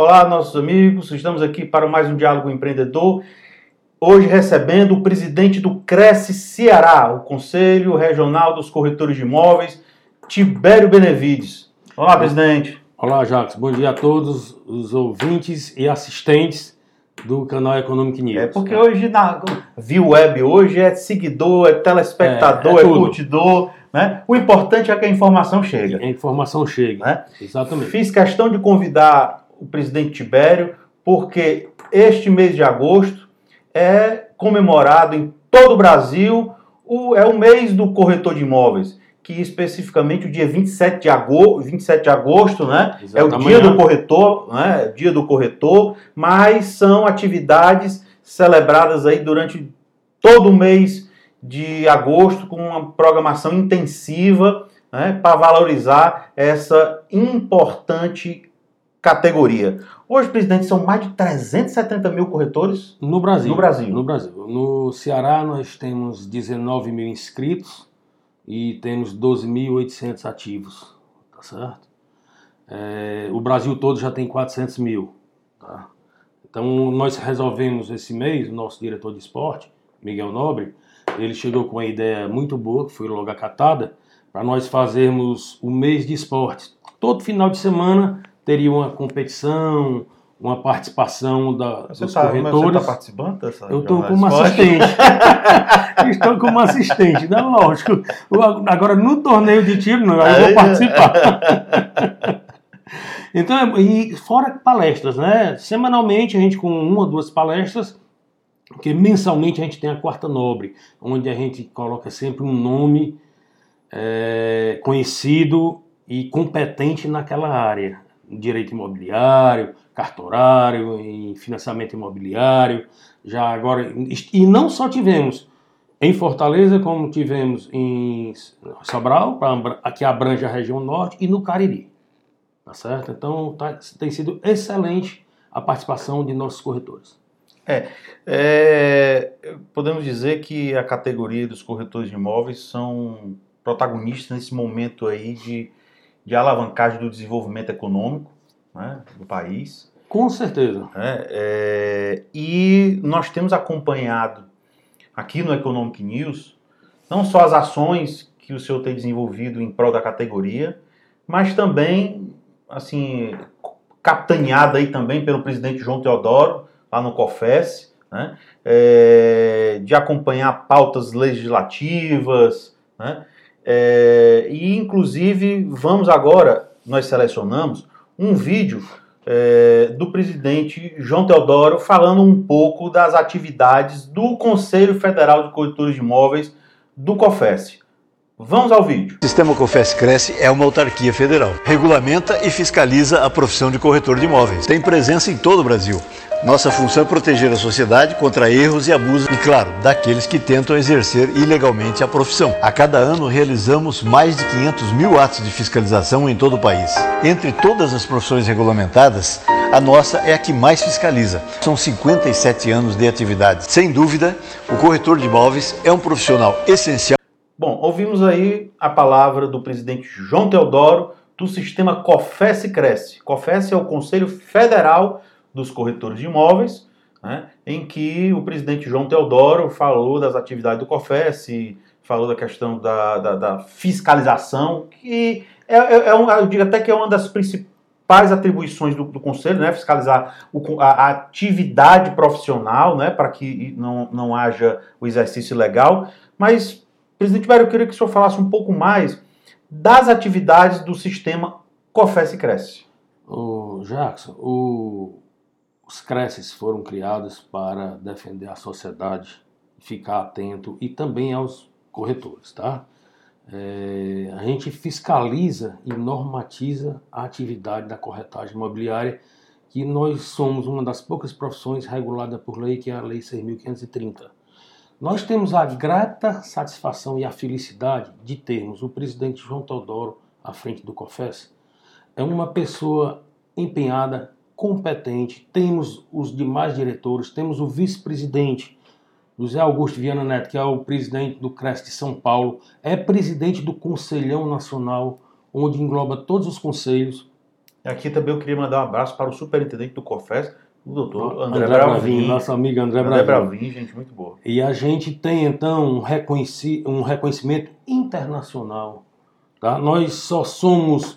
Olá, nossos amigos, estamos aqui para mais um Diálogo Empreendedor. Hoje recebendo o presidente do Cresce Ceará, o Conselho Regional dos Corretores de Imóveis, Tibério Benevides. Olá, presidente. Olá, Jacques. Bom dia a todos os ouvintes e assistentes do canal Economic News. É porque hoje na View Web hoje é seguidor, é telespectador, é, é, é curtidor. Né? O importante é que a informação chegue. A informação chegue. Né? Exatamente. Fiz questão de convidar o presidente Tibério, porque este mês de agosto é comemorado em todo o Brasil, o, é o mês do corretor de imóveis, que especificamente o dia 27 de agosto, 27 de agosto né, é o dia do corretor, né, dia do corretor, mas são atividades celebradas aí durante todo o mês de agosto com uma programação intensiva né, para valorizar essa importante categoria. Hoje, presidente, são mais de 370 mil corretores no Brasil. No Brasil. No Brasil. No Ceará, nós temos 19 mil inscritos e temos 12.800 ativos, tá certo? É, o Brasil todo já tem 400 mil, tá? Então, nós resolvemos esse mês, o nosso diretor de esporte, Miguel Nobre, ele chegou com uma ideia muito boa, que foi logo acatada, para nós fazermos o mês de esporte. Todo final de semana teria uma competição, uma participação da, você dos tá, corretores. Você está participando dessa? Eu estou como assistente. Estou como assistente, né? Lógico. Agora, no torneio de tiro, não, eu vou participar. então, e fora palestras, né? Semanalmente, a gente com uma ou duas palestras, porque mensalmente a gente tem a Quarta Nobre, onde a gente coloca sempre um nome é, conhecido e competente naquela área direito imobiliário, cartorário, em financiamento imobiliário. Já agora e não só tivemos em Fortaleza, como tivemos em Sobral, que abrange a região norte, e no Cariri. Tá certo? Então tá, tem sido excelente a participação de nossos corretores. É, é, podemos dizer que a categoria dos corretores de imóveis são protagonistas nesse momento aí de de alavancagem do desenvolvimento econômico né, do país. Com certeza. É, é, e nós temos acompanhado aqui no Economic News não só as ações que o senhor tem desenvolvido em prol da categoria, mas também, assim, capitaneada aí também pelo presidente João Teodoro, lá no COFES, né, é, de acompanhar pautas legislativas, né, é, e inclusive vamos agora, nós selecionamos um vídeo é, do presidente João Teodoro falando um pouco das atividades do Conselho Federal de Corretores de Imóveis do COFES. Vamos ao vídeo. O sistema COFES Cresce é uma autarquia federal. Regulamenta e fiscaliza a profissão de corretor de imóveis. Tem presença em todo o Brasil. Nossa função é proteger a sociedade contra erros e abusos e, claro, daqueles que tentam exercer ilegalmente a profissão. A cada ano realizamos mais de 500 mil atos de fiscalização em todo o país. Entre todas as profissões regulamentadas, a nossa é a que mais fiscaliza. São 57 anos de atividade. Sem dúvida, o corretor de imóveis é um profissional essencial. Bom, ouvimos aí a palavra do presidente João Teodoro do sistema COFES Cresce. COFES é o Conselho Federal dos corretores de imóveis, né, em que o presidente João Teodoro falou das atividades do COFES, falou da questão da, da, da fiscalização, que é, é, é um, eu digo até que é uma das principais atribuições do, do Conselho, né, fiscalizar o, a, a, atividade profissional, né, para que não, não haja o exercício legal. Mas, presidente Mário, eu queria que o senhor falasse um pouco mais das atividades do sistema COFES Cresce. O Jackson, o, os creches foram criados para defender a sociedade, ficar atento e também aos corretores, tá? É, a gente fiscaliza e normatiza a atividade da corretagem imobiliária, que nós somos uma das poucas profissões regulada por lei, que é a Lei 6.530. Nós temos a grata satisfação e a felicidade de termos o presidente João Teodoro à frente do COFES. É uma pessoa empenhada, competente, temos os demais diretores, temos o vice-presidente, José Augusto Viana Neto, que é o presidente do CRES de São Paulo, é presidente do Conselhão Nacional, onde engloba todos os conselhos. Aqui também eu queria mandar um abraço para o superintendente do COFES, o doutor André, André Bravin. Nosso amigo André, André Bravin. Bravin, gente muito boa. E a gente tem então um, reconheci- um reconhecimento internacional. Tá? Nós só somos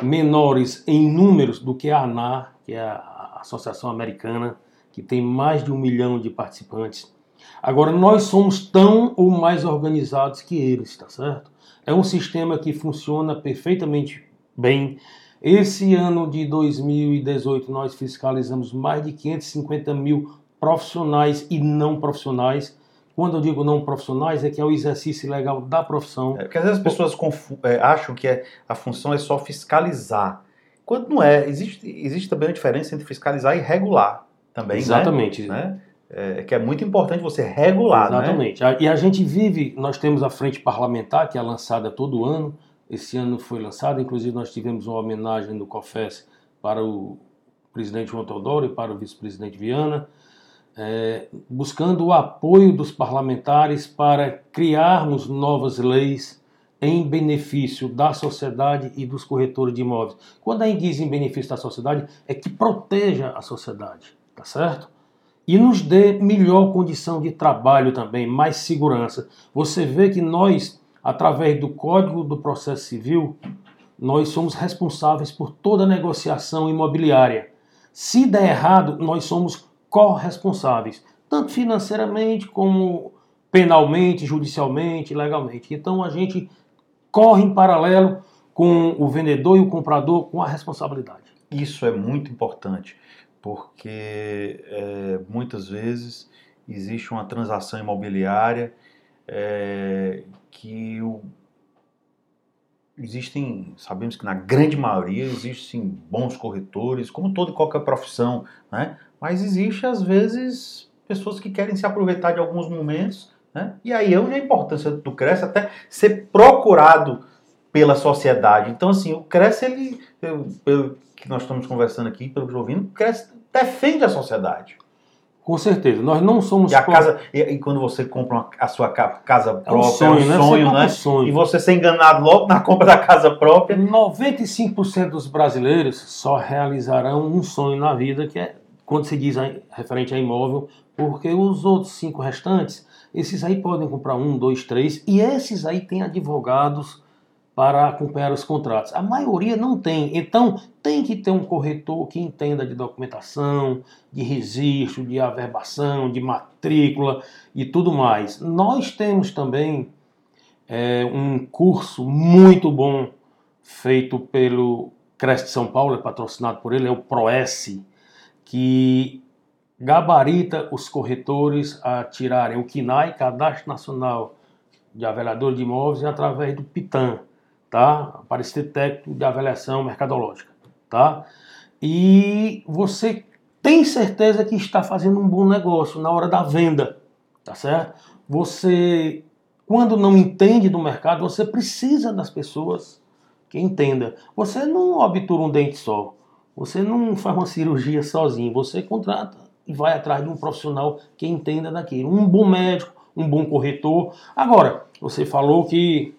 menores em números do que a ANAR, que é a Associação Americana, que tem mais de um milhão de participantes. Agora, nós somos tão ou mais organizados que eles, tá certo? É um sistema que funciona perfeitamente bem. Esse ano de 2018, nós fiscalizamos mais de 550 mil profissionais e não profissionais. Quando eu digo não profissionais, é que é o exercício legal da profissão. É, porque às vezes as pessoas é, acham que é- a função é só fiscalizar. Quando não é, existe, existe também uma diferença entre fiscalizar e regular também, né? Exatamente. né? É, que é muito importante você regular, né? Exatamente. A- E a gente vive, nós temos a frente parlamentar, que é lançada todo ano. Esse ano foi lançada, inclusive nós tivemos uma homenagem no COFES para o presidente João Teodoro e para o vice-presidente Viana, é, buscando o apoio dos parlamentares para criarmos novas leis em benefício da sociedade e dos corretores de imóveis. Quando a gente diz em benefício da sociedade, é que proteja a sociedade, tá certo? e nos dê melhor condição de trabalho também, mais segurança. Você vê que nós, através do Código do Processo Civil, nós somos responsáveis por toda a negociação imobiliária. Se der errado, nós somos corresponsáveis, tanto financeiramente como penalmente, judicialmente, legalmente. Então a gente corre em paralelo com o vendedor e o comprador com a responsabilidade. Isso é muito importante, porque é, muitas vezes existe uma transação imobiliária é, que o- existem, sabemos que na grande maioria existem bons corretores, como toda e qualquer profissão, né? mas existe às vezes pessoas que querem se aproveitar de alguns momentos, né? e aí é onde a importância do CRES até ser procurado pela sociedade. Então, assim, o CRES, ele, eu- pelo que nós estamos conversando aqui, pelo que eu ouvindo, o CRES defende a sociedade. Com certeza, nós não somos E a casa, e, e quando você compra uma- a sua ca- casa é um própria, sonho, é um né? sonho, né? um sonho. E você ser enganado logo na compra da casa própria. 95% dos brasileiros só realizarão um sonho na vida, que é quando se diz referente a imóvel, porque os outros cinco restantes, esses aí podem comprar um, dois, três, e esses aí têm advogados para acompanhar os contratos. A maioria não tem. Então, tem que ter um corretor que entenda de documentação, de registro, de averbação, de matrícula e tudo mais. Nós temos também é, um curso muito bom feito pelo Crest São Paulo, é patrocinado por ele, é o ProS, que gabarita os corretores a tirarem o KINAI, Cadastro Nacional de Avaliador de Imóveis, através do PITAM, tá? Parecer Técnico de Avaliação Mercadológica, tá? E você tem certeza que está fazendo um bom negócio na hora da venda, tá certo? Você, quando não entende do mercado, você precisa das pessoas que entenda. Você não obtura um dente só. Você não faz uma cirurgia sozinho. Você contrata e vai atrás de um profissional que entenda daquilo. Um bom médico, um bom corretor. Agora, você falou que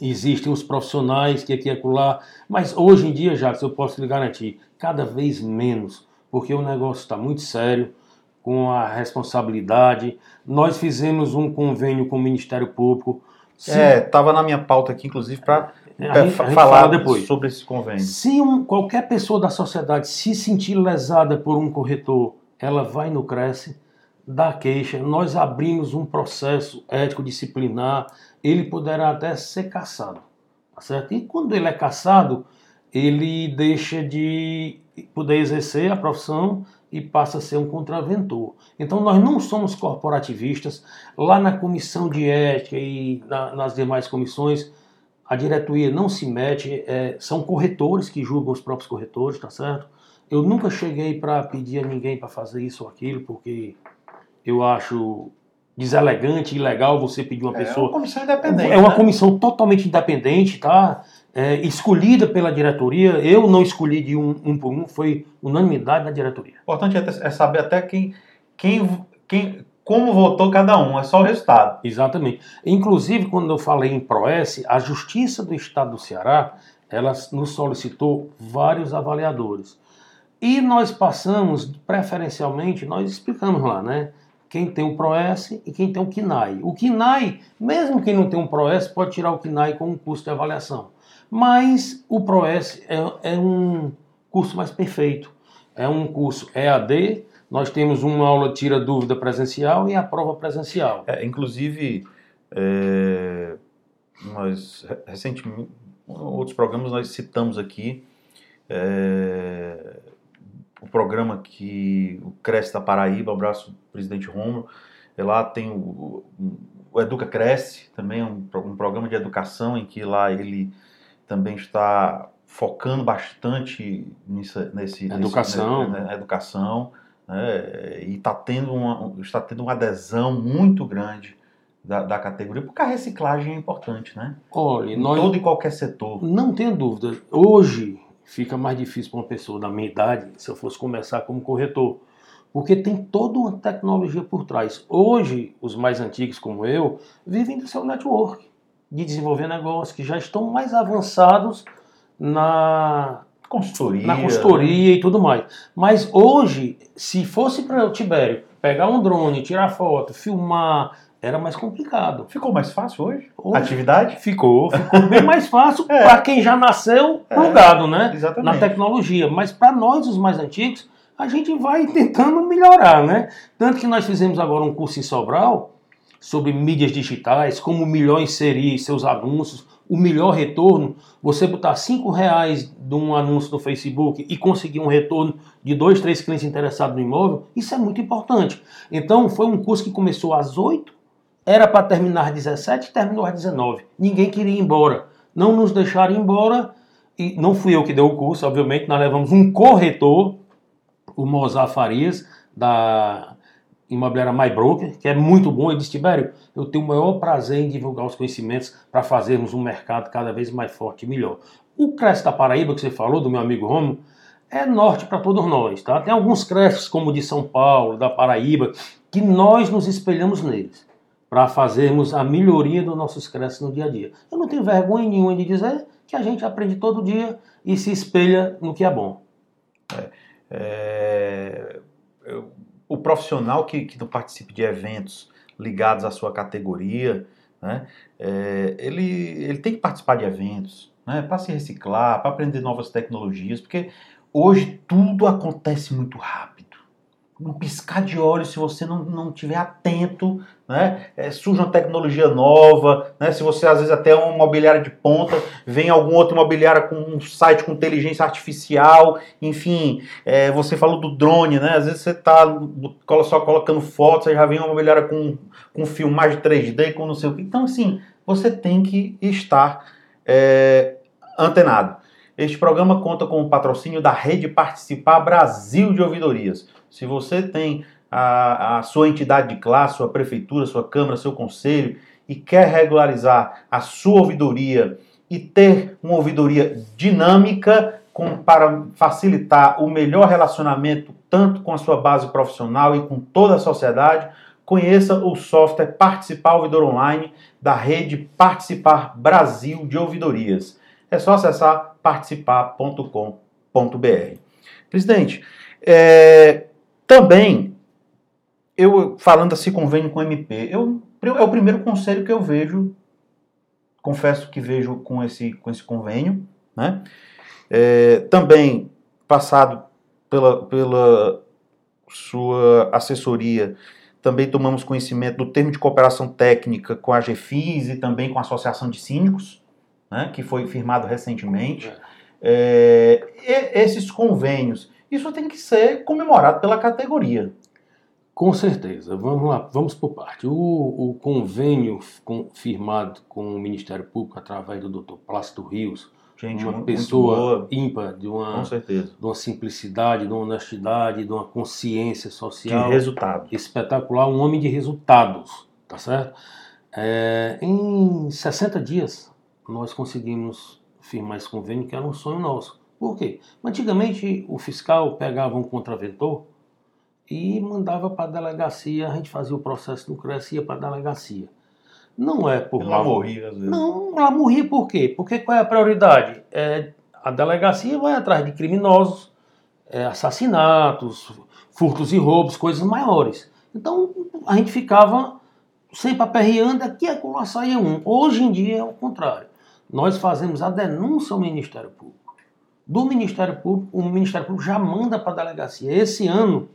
existem os profissionais que aqui e acolá, mas hoje em dia, já eu posso lhe garantir, cada vez menos, porque o negócio está muito sério, com a responsabilidade. Nós fizemos um convênio com o Ministério Público. Se- É, tava na minha pauta aqui, inclusive, para a gente falar fala depois. sobre esse convênio. Se um- qualquer pessoa da sociedade se sentir lesada por um corretor, ela vai no Cresce, dá queixa, nós abrimos um processo ético disciplinar, ele poderá até ser caçado, tá certo? E quando ele é caçado, ele deixa de poder exercer a profissão e passa a ser um contraventor. Então nós não somos corporativistas. Lá na comissão de ética e na- nas demais comissões, a diretoria não se mete, é, são corretores que julgam os próprios corretores, tá certo? Eu nunca cheguei para pedir a ninguém para fazer isso ou aquilo, porque eu acho deselegante e ilegal você pedir uma É pessoa uma comissão independente. é uma né? comissão totalmente independente, tá? É, escolhida pela diretoria. Eu não escolhi de um, um por um, foi unanimidade da diretoria. O importante é, é saber até quem, quem, quem, como votou cada um, é só o resultado. Exatamente. Inclusive, quando eu falei em PROES, a Justiça do Estado do Ceará ela nos solicitou vários avaliadores. E nós passamos, preferencialmente, nós explicamos lá, né? Quem tem o ProS e quem tem o KINAI. O KINAI, mesmo quem não tem um ProS, pode tirar o KINAI com um custo de avaliação. Mas o ProS é, é um curso mais perfeito. É um curso EAD, nós temos uma aula tira dúvida presencial e a prova presencial. É, inclusive, é, nós recentemente, outros programas nós citamos aqui é, o programa que o Cresce da Paraíba, o abraço presidente Romulo, lá tem o, o Educa Cresce, também é um, um programa de educação em que lá ele também está focando bastante nisso, nesse educação, nesse, né, na educação, né, e está tendo uma está tendo uma adesão muito grande da, da, categoria, porque a reciclagem é importante, né? Olha, em nós, todo e qualquer setor. Não tenho dúvida. Hoje fica mais difícil para uma pessoa da minha idade se eu fosse começar como corretor, porque tem toda uma tecnologia por trás. Hoje, os mais antigos como eu vivem do seu network, de desenvolver negócios que já estão mais avançados na consultoria, na consultoria e tudo mais. Mas hoje, se fosse para o Tibério pegar um drone, tirar foto, filmar, era mais complicado. Ficou mais fácil hoje? hoje Atividade? Ficou, ficou bem mais fácil é. para quem já nasceu é, plugado, né? Exatamente. Na tecnologia. Mas para nós, os mais antigos, a gente vai tentando melhorar, né? Tanto que nós fizemos agora um curso em Sobral sobre mídias digitais, como melhor inserir seus anúncios, o melhor retorno, você botar cinco reais de um anúncio no Facebook e conseguir um retorno de dois, três clientes interessados no imóvel, isso é muito importante. Então, foi um curso que começou às 8, era para terminar às 17 e terminou às 19. Ninguém queria ir embora. Não nos deixaram ir embora, e não fui eu que dei o curso, obviamente, nós levamos um corretor, o Mozart Farias, da imobiliária MyBroker, que é muito bom. Ele disse, Tibério, eu tenho o maior prazer em divulgar os conhecimentos para fazermos um mercado cada vez mais forte e melhor. O Cresce da Paraíba, que você falou, do meu amigo Romo, é norte para todos nós. Tá? Tem alguns creches, como o de São Paulo, da Paraíba, que nós nos espelhamos neles para fazermos a melhoria dos nossos creches no dia a dia. Eu não tenho vergonha nenhuma de dizer que a gente aprende todo dia e se espelha no que é bom. É, é, eu o profissional que, que não participe de eventos ligados à sua categoria, né, é, ele, ele tem que participar de eventos né, para se reciclar, para aprender novas tecnologias, porque hoje tudo acontece muito rápido um piscar de olhos se você não, não tiver atento, né? É, surge uma tecnologia nova, né? Se você às vezes até é um imobiliário de ponta, vem algum outro imobiliário com um site com inteligência artificial, enfim, é, você falou do drone, né? Às vezes você está só colocando fotos, aí já vem uma imobiliária com, com filmagem 3D, com não sei o que. Então, assim, você tem que estar é, antenado. Este programa conta com o patrocínio da Rede Participar Brasil de Ouvidorias. Se você tem a, a sua entidade de classe, sua prefeitura, sua câmara, seu conselho e quer regularizar a sua ouvidoria e ter uma ouvidoria dinâmica com, para facilitar o melhor relacionamento tanto com a sua base profissional e com toda a sociedade, conheça o software Participar Ouvidor Online da rede Participar Brasil de Ouvidorias. É só acessar participar.com.br. Presidente, é, também, eu falando assim convênio com o MP, eu, é o primeiro conselho que eu vejo, confesso que vejo com esse, com esse convênio, né? É, também passado pela, pela sua assessoria, também tomamos conhecimento do termo de cooperação técnica com a GFIS e também com a Associação de Síndicos, né, que foi firmado recentemente. É, esses convênios, isso tem que ser comemorado pela categoria. Com certeza. Vamos lá, vamos por parte. O, o convênio com, firmado com o Ministério Público através do Dr. Plácido Rios, Gente, uma pessoa ímpar, de uma, com certeza. de uma simplicidade, de uma honestidade, de uma consciência social. De resultado. Espetacular, um homem de resultados, tá certo? É, em 60 dias, nós conseguimos firmar esse convênio, que era um sonho nosso. Por quê? Antigamente o fiscal pegava um contraventor e mandava para a delegacia, a gente fazia o processo no CRES ia para a delegacia. Não é por má morria às vezes. Não, ela morria por quê? Porque qual é a prioridade? É, a delegacia vai atrás de criminosos, é, assassinatos, furtos e roubos, coisas maiores. Então a gente ficava sempre aperreando, aqui a lá saía um. Hoje em dia é o contrário. Nós fazemos a denúncia ao Ministério Público. Do Ministério Público, o Ministério Público já manda para a delegacia. Esse ano,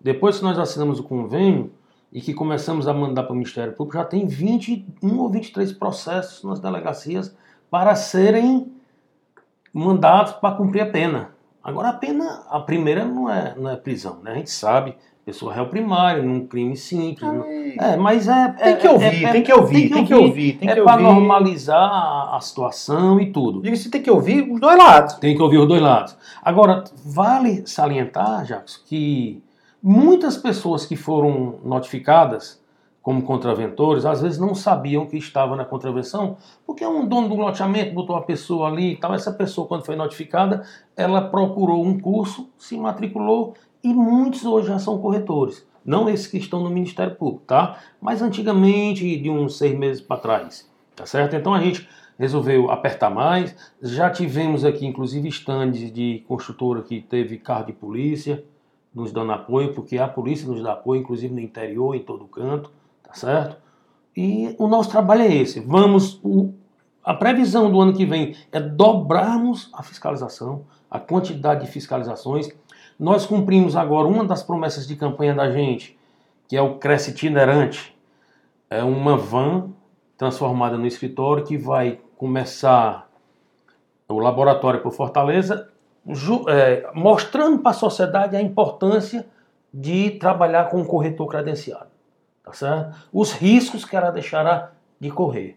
depois que nós assinamos o convênio e que começamos a mandar para o Ministério Público, já tem 21 ou 23 processos nas delegacias para serem mandados para cumprir a pena. Agora a pena, a primeira não é, não é prisão, né? A gente sabe, pessoa réu primário, num crime simples. não- É, mas é. Tem que é- ouvir, é- tem que ouvir, tem que ouvir, tem é que para ouvir. normalizar a, situação e tudo. Diga-se, tem que ouvir os dois lados. Tem que ouvir os dois lados. Agora, vale salientar, Jacques, que muitas pessoas que foram notificadas como contraventores, às vezes não sabiam que estava na contravenção, porque um dono do loteamento botou uma pessoa ali e tal. Essa pessoa, quando foi notificada, ela procurou um curso, se matriculou e muitos hoje já são corretores. Não esses que estão no Ministério Público, tá? Mas antigamente, de uns seis meses para trás, tá certo? Então a gente resolveu apertar mais. Já tivemos aqui, inclusive, estandes de construtora que teve carro de polícia nos dando apoio, porque a polícia nos dá apoio, inclusive no interior, em todo canto, tá certo? E o nosso trabalho é esse. Vamos. o- a previsão do ano que vem é dobrarmos a fiscalização, a quantidade de fiscalizações. Nós cumprimos agora uma das promessas de campanha da gente, que é o Cresce Itinerante. É uma van transformada no escritório que vai começar o laboratório por Fortaleza, é, mostrando para a sociedade a importância de trabalhar com um corretor credenciado, tá certo? Os riscos que ela deixará de correr.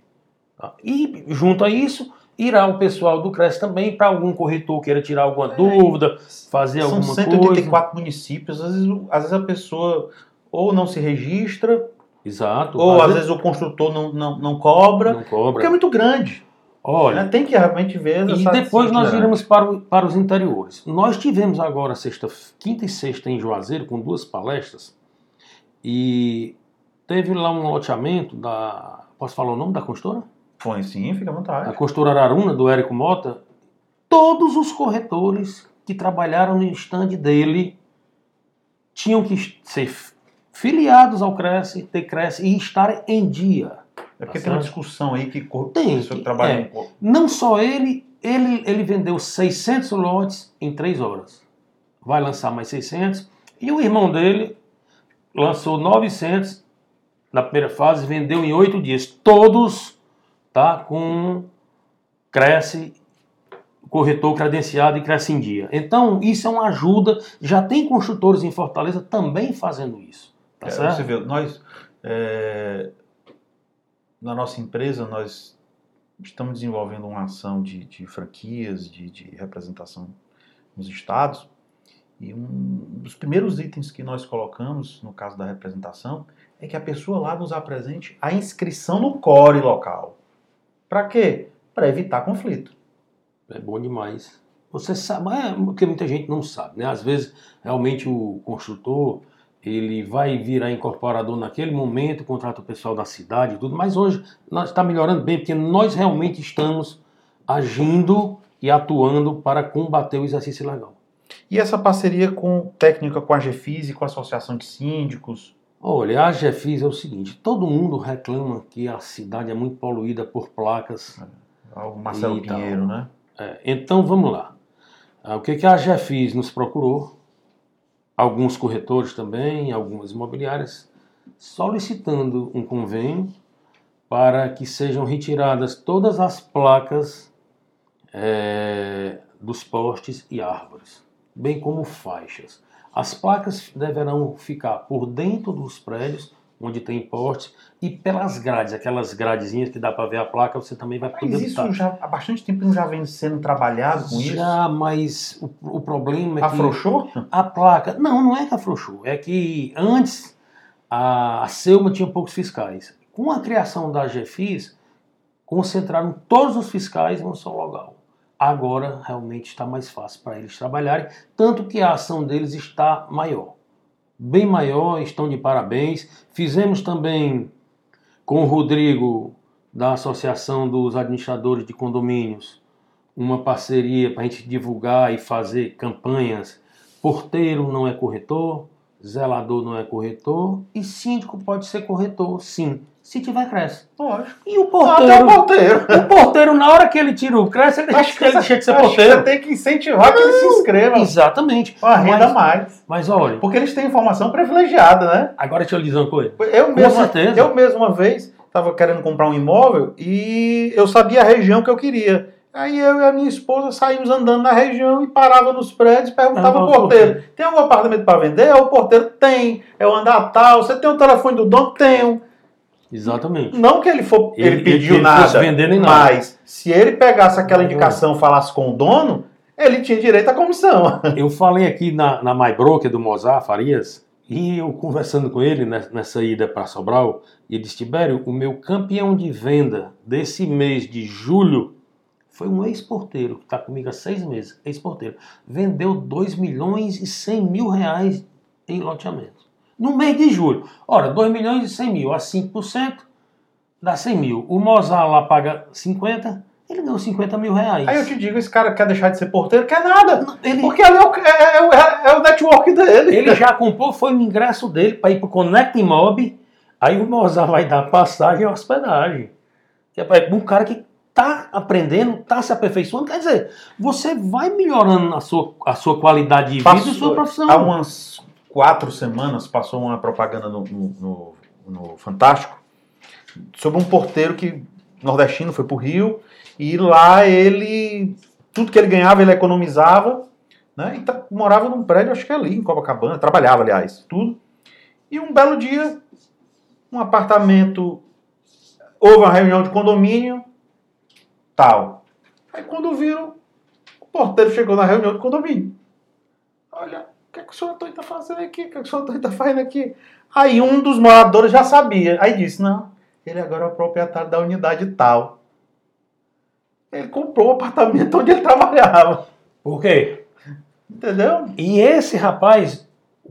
tá? E junto a isso, irá o pessoal do CRES também para algum corretor queira tirar alguma dúvida, fazer São alguma 184 municípios, às vezes, às vezes a pessoa ou não se registra, coisa. Exato. ou às vezes o construtor não, não, não cobra, não cobra. porque é muito grande. Olha, né? Tem que realmente ver E depois nós iremos para, o- para os interiores. Nós tivemos agora sexta, quinta e sexta em Juazeiro com duas palestras e teve lá um loteamento da. Posso falar o nome da construtora? Foi sim, fica à A vontade. construtora Araruna, do Érico Mota. Todos os corretores que trabalharam no stand dele tinham que ser filiados ao Cresce, ter Cresce e estar em dia. É porque Tá tem uma discussão aí que Tem, que trabalha é. Não só ele, ele, ele vendeu 600 lotes em 3 horas. Vai lançar mais 600. E o irmão dele lançou 900 na primeira fase, vendeu em 8 dias. Todos tá, com Cresce, corretor credenciado e Cresce em dia. Então, isso é uma ajuda. Já tem construtores em Fortaleza também fazendo isso. Tá É, certo? Você vê, nós, é, na nossa empresa, nós estamos desenvolvendo uma ação de, de franquias, de, de representação nos estados. E um dos primeiros itens que nós colocamos, no caso da representação, é que a pessoa lá nos apresente a inscrição no core local. Para quê? Para evitar conflito. É bom demais. Você sabe, é porque muita gente não sabe, né? Às vezes, realmente, o construtor, ele vai virar incorporador naquele momento, contrata o pessoal da cidade e tudo, mas hoje está melhorando bem, porque nós realmente estamos agindo e atuando para combater o exercício ilegal. E essa parceria com técnica com a GFIS e com a Associação de Síndicos, Olha, a GFIS é o seguinte, todo mundo reclama que a cidade é muito poluída por placas o Marcelo Então. Pinheiro, né? É, então vamos lá. Ah, o que, que a GFIS nos procurou? Alguns corretores também, algumas imobiliárias, solicitando um convênio para que sejam retiradas todas as placas é, dos postes e árvores, bem como faixas. As placas deverão ficar por dentro dos prédios, onde tem postes, e pelas grades, aquelas gradezinhas que dá para ver a placa, você também vai poder Mas isso botar. já há bastante tempo não já vem sendo trabalhado com isso? Já, mas o, o problema é que Afrouxou? a placa. Não, não é que afrouxou. É que antes a, a Selma tinha poucos fiscais. Com a criação da GFIS, concentraram todos os fiscais em um só local. Agora realmente está mais fácil para eles trabalharem, tanto que a ação deles está maior. Bem maior, estão de parabéns. Fizemos também com o Rodrigo, da Associação dos Administradores de Condomínios, uma parceria para a gente divulgar e fazer campanhas. Porteiro não é corretor, zelador não é corretor e síndico pode ser corretor, sim. Se tiver cresce. Lógico. E o Até porteiro, o porteiro. o porteiro, na hora que ele tira o cresce, ele, Acho que ele deixa de ser que porteiro. Você tem que incentivar que ele se inscreva. Exatamente. Com a renda Mas, mais. mas olha, Porque eles têm informação privilegiada, né? agora deixa eu lhe dizer uma coisa. Eu mesmo, certeza. eu mesmo uma vez estava querendo comprar um imóvel e eu sabia a região que eu queria. Aí eu e a minha esposa saímos andando na região e parava nos prédios e perguntava ao porteiro: tem algum apartamento para vender? Aí O porteiro tem. É o andar tal. Você tem o telefone do dono? Tenho. Exatamente. Não que ele for, ele, Ele- pediu ele nada, nem nada. mas se ele pegasse aquela indicação e falasse com o dono, ele tinha direito à comissão. Eu falei aqui na, na My Broker do Mozart Farias, e eu conversando com ele nessa, ida para Sobral, e ele disse: Tibério, o meu campeão de venda desse mês de julho foi um ex-porteiro, que está comigo há seis meses, ex-porteiro. Vendeu 2 milhões e 100 mil reais em loteamento. No mês de julho. Ora, 2 milhões e 100 mil a 5% dá 100 mil. O Mozart lá paga 50, ele ganhou 50 mil reais. Aí eu te digo: esse cara quer deixar de ser porteiro? Quer nada. Ele, Porque ali é o, é- é é- o network dele. Ele já comprou, foi o ingresso dele para ir para o Connect Mob. Aí o Mozart vai dar passagem e hospedagem. Que é um cara que está aprendendo, está se aperfeiçoando. Quer dizer, você vai melhorando a sua, a sua qualidade de vida e Passou- sua profissão. Há umas quatro semanas passou uma propaganda no, no- no- no Fantástico sobre um porteiro que nordestino foi pro Rio e lá ele tudo que ele ganhava ele economizava, né? E tá- morava num prédio acho que ali em Copacabana, trabalhava aliás, tudo. E um belo dia um apartamento houve uma reunião de condomínio tal. Aí quando viram o porteiro chegou na reunião de condomínio. Olha, o que, que o senhor Antônio está fazendo aqui? O que, o senhor Antônio está fazendo aqui? Aí um dos moradores já sabia. Aí disse: não, ele agora é o proprietário da unidade tal. Ele comprou o apartamento onde ele trabalhava. Por quê? Entendeu? E esse rapaz,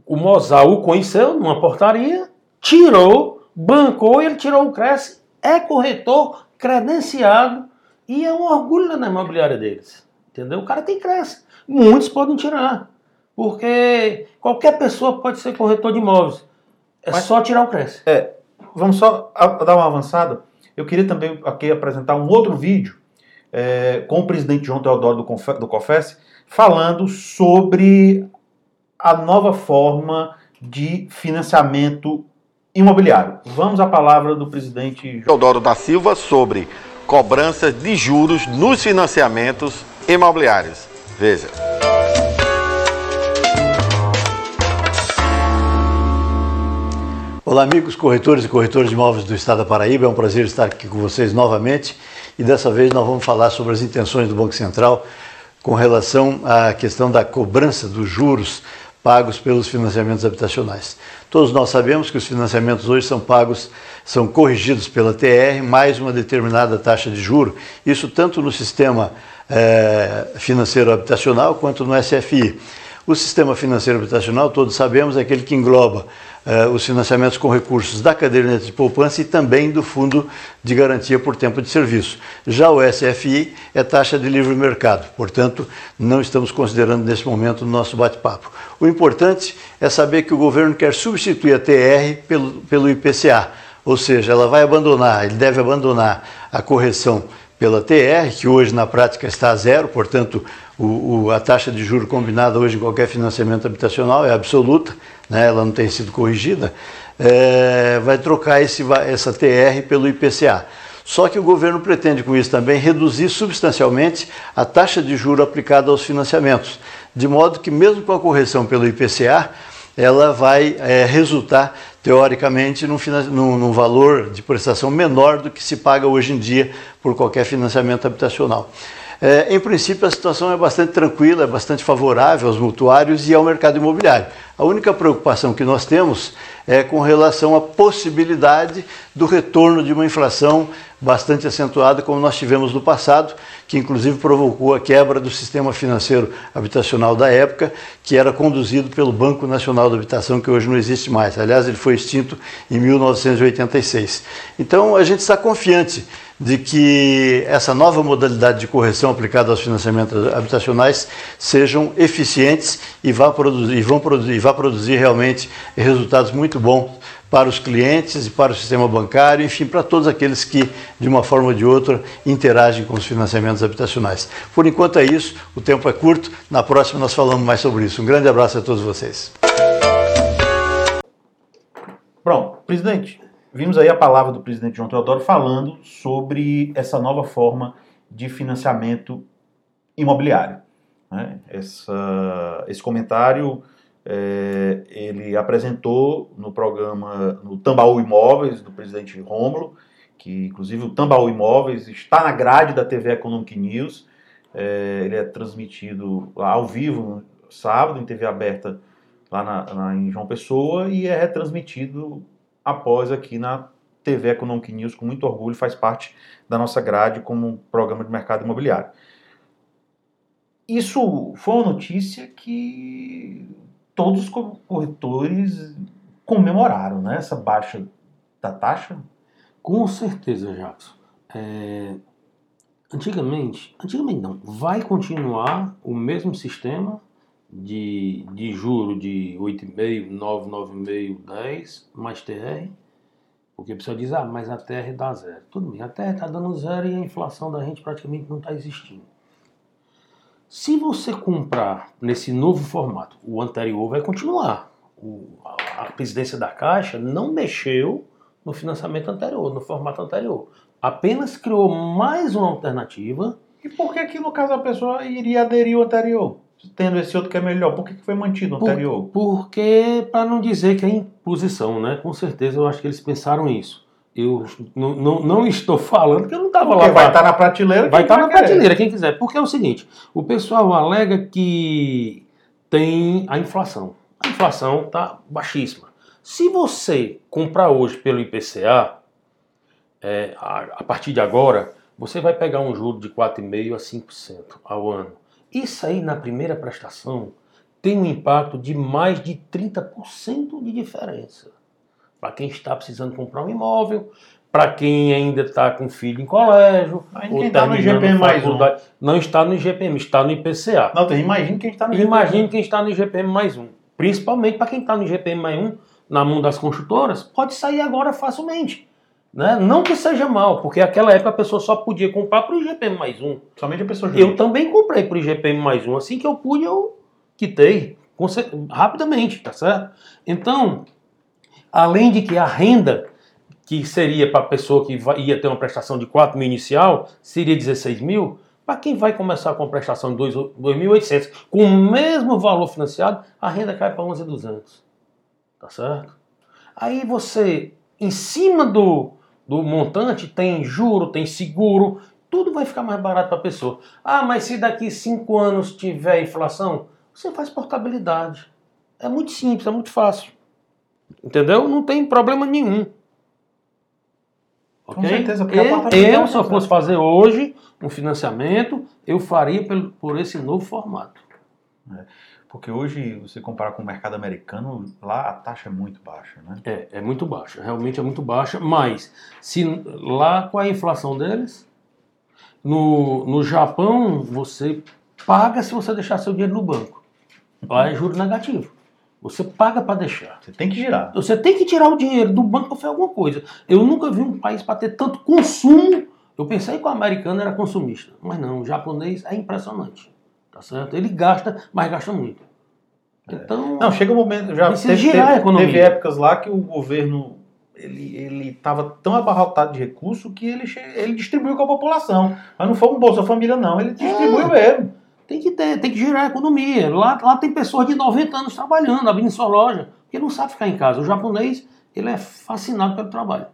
o Mozart o conheceu numa portaria, tirou, bancou e ele tirou o Cresce, é corretor, credenciado e é um orgulho na imobiliária deles. Entendeu? O cara tem Cresce. Muitos podem tirar. Porque qualquer pessoa pode ser corretor de imóveis. É Mas- só tirar o Cresce. Vamos só dar uma avançada. Eu queria também aqui apresentar um outro vídeo é, com o presidente João Teodoro do, Confe- do COFES falando sobre a nova forma de financiamento imobiliário. Vamos à palavra do presidente João. Teodoro da Silva sobre cobranças de juros nos financiamentos imobiliários. Veja. Olá, amigos corretores e corretores de imóveis do Estado da Paraíba. É um prazer estar aqui com vocês novamente e dessa vez nós vamos falar sobre as intenções do Banco Central com relação à questão da cobrança dos juros pagos pelos financiamentos habitacionais. Todos nós sabemos que os financiamentos hoje são pagos, são corrigidos pela TR mais uma determinada taxa de juro, isso tanto no sistema eh, financeiro habitacional quanto no SFI. O sistema financeiro habitacional, todos sabemos, é aquele que engloba eh, os financiamentos com recursos da caderneta de poupança e também do Fundo de Garantia por Tempo de Serviço. Já o SFI é taxa de livre mercado, portanto, não estamos considerando nesse momento no nosso bate-papo. O importante é saber que o governo quer substituir a TR pelo, pelo IPCA, ou seja, ela vai abandonar, ele deve abandonar a correção pela TR, que hoje na prática está a zero, portanto, o, o, a taxa de juro combinada hoje em qualquer financiamento habitacional é absoluta, né, ela não tem sido corrigida, é, vai trocar esse, essa TR pelo IPCA. Só que o governo pretende com isso também reduzir substancialmente a taxa de juro aplicada aos financiamentos, de modo que mesmo com a correção pelo IPCA, ela vai é, resultar teoricamente num, num, num, valor de prestação menor do que se paga hoje em dia por qualquer financiamento habitacional. É, em princípio, a situação é bastante tranquila, é bastante favorável aos mutuários e ao mercado imobiliário. A única preocupação que nós temos é com relação à possibilidade do retorno de uma inflação bastante acentuada, como nós tivemos no passado, que inclusive provocou a quebra do sistema financeiro habitacional da época, que era conduzido pelo Banco Nacional da Habitação, que hoje não existe mais. Aliás, ele foi extinto em 1986. Então, a gente está confiante de que essa nova modalidade de correção aplicada aos financiamentos habitacionais sejam eficientes e vá produzir, e vão produzir, e vá produzir realmente resultados muito bons para os clientes e para o sistema bancário, enfim, para todos aqueles que, de uma forma ou de outra, interagem com os financiamentos habitacionais. Por enquanto é isso, o tempo é curto, na próxima nós falamos mais sobre isso. Um grande abraço a todos vocês. Pronto, presidente, vimos aí a palavra do presidente João Teodoro falando sobre essa nova forma de financiamento imobiliário. Né? Essa, esse comentário é, ele apresentou no programa, no Tambaú Imóveis, do presidente Rômulo, que inclusive o Tambaú Imóveis está na grade da TV Economic News, é, ele é transmitido ao vivo no sábado, em TV aberta lá na, na, em João Pessoa, e é retransmitido após aqui na TV Economic News, com muito orgulho, faz parte da nossa grade como um programa de mercado imobiliário. Isso foi uma notícia que todos os corretores comemoraram né, essa baixa da taxa? Com certeza, Jackson. É, antigamente, antigamente não, vai continuar o mesmo sistema de, de juro de 8,5, 9, 9,5, 10, mais TR, porque a pessoa diz, ah, mas a TR dá zero. Tudo bem, a TR está dando zero e a inflação da gente praticamente não está existindo. Se você comprar nesse novo formato, o anterior vai continuar. O, a, a presidência da Caixa não mexeu no financiamento anterior, no formato anterior. Apenas criou mais uma alternativa. E por que que no caso a pessoa iria aderir ao anterior? Tendo esse outro que é melhor, por que, que foi mantido o Por- anterior? Porque, para não dizer que é imposição, né? Com certeza eu acho que eles pensaram isso. Eu não, não, não estou falando que eu não estava lá. Vai pra- estar na prateleira. Vai estar na querer. prateleira, quem quiser. Porque é o seguinte: o pessoal alega que tem a inflação. A inflação está baixíssima. Se você comprar hoje pelo IPCA, é, a, a partir de agora, você vai pegar um juro de 4,5% a 5% ao ano. Isso aí, na primeira prestação, tem um impacto de mais de 30% de diferença. Para quem está precisando comprar um imóvel, para quem ainda está com filho em colégio, Mas ou quem tá no IGPM mais um. não está no IGPM, está no IPCA. Não, então imagina quem está no Imagine quem está no IGPM mais um. Principalmente para quem está no IGPM mais um, na mão das construtoras, pode sair agora facilmente. Né? Não que seja mal, porque naquela época a pessoa só podia comprar para o IGPM mais um. Somente a pessoa Eu jurídica. também comprei para o IGPM mais um. Assim que eu pude, eu quitei rapidamente, tá certo? Então, além de que a renda que seria para a pessoa que ia ter uma prestação de 4 mil inicial, seria 16 mil, para quem vai começar com a prestação de 2 2.800, com o mesmo valor financiado, a renda cai para 11.200. Tá certo? Aí você, em cima do, do montante, tem juro, tem seguro, tudo vai ficar mais barato para a pessoa. Ah, mas se daqui 5 anos tiver inflação, você faz portabilidade. É muito simples, é muito fácil. Entendeu? Não tem problema nenhum. Com Ok? certeza, porque eu, eu, é se eu fosse fazer hoje um financiamento, eu faria por esse novo formato. Porque hoje, você comparar com o mercado americano, lá a taxa é muito baixa, né? É, é muito baixa, realmente é muito baixa, mas se lá é a inflação deles? No, no Japão, você paga se você deixar seu dinheiro no banco. Lá é juro negativo. Você paga para deixar. Você tem que girar. Você tem que tirar o dinheiro do banco para fazer alguma coisa. Eu nunca vi um país para ter tanto consumo. Eu pensei que o americano era consumista, mas não, o japonês é impressionante. Tá certo? Ele gasta, mas gasta muito. Então, Não, chega um momento, já Precisa teve, girar a teve, economia. teve épocas lá que o governo ele ele estava tão abarrotado de recurso que ele, ele distribuiu com a população. Mas não foi um Bolsa Família, não. Ele distribuiu mesmo. Tem que ter, tem que girar a economia. Lá, lá tem pessoas de 90 anos trabalhando, abrindo sua loja, porque não sabe ficar em casa. O japonês, ele é fascinado pelo trabalho.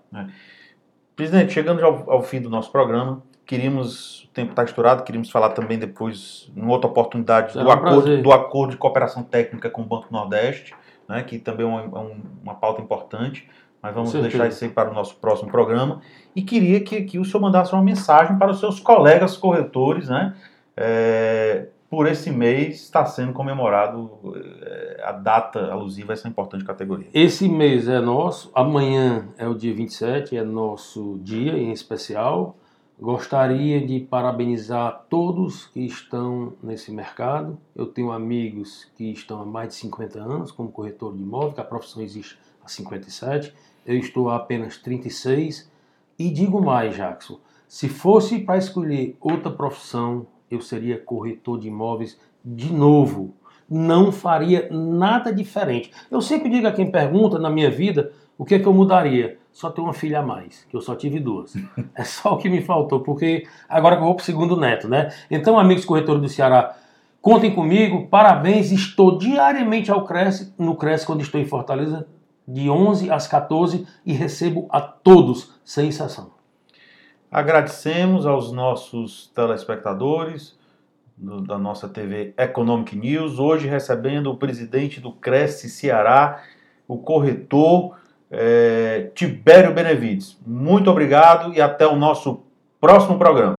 Presidente, chegando ao, ao fim do nosso programa, queríamos, o tempo está estourado, queríamos falar também depois, em outra oportunidade, Será do um acordo, prazer. do acordo de cooperação técnica com o Banco Nordeste, né, que também é uma, é um- uma pauta importante, mas vamos deixar isso aí para o nosso próximo programa. E queria que aqui o senhor mandasse uma mensagem para os seus colegas corretores, né? é, por esse mês está sendo comemorado é, a data alusiva a essa importante categoria. Esse mês é nosso, amanhã é o dia 27, é nosso dia em especial. Gostaria de parabenizar todos que estão nesse mercado. Eu tenho amigos que estão há mais de 50 anos como corretor de imóvel, que a profissão existe há 57. Eu estou há apenas 36. E digo mais, Jackson, se fosse para escolher outra profissão, eu seria corretor de imóveis de novo. Não faria nada diferente. Eu sempre digo a quem pergunta na minha vida o que é que eu mudaria. Só ter uma filha a mais, que eu só tive duas. É só o que me faltou, porque agora que eu vou para o segundo neto, né? Então, amigos corretores do Ceará, contem comigo, parabéns. Estou diariamente ao Cresce, no Cresce quando estou em Fortaleza, de 11 às 14 e recebo a todos, sem exceção. Agradecemos aos nossos telespectadores do- da nossa TV Economic News, hoje recebendo o presidente do Cresce Ceará, o corretor eh, Tibério Benevides. Muito obrigado e até o nosso próximo programa.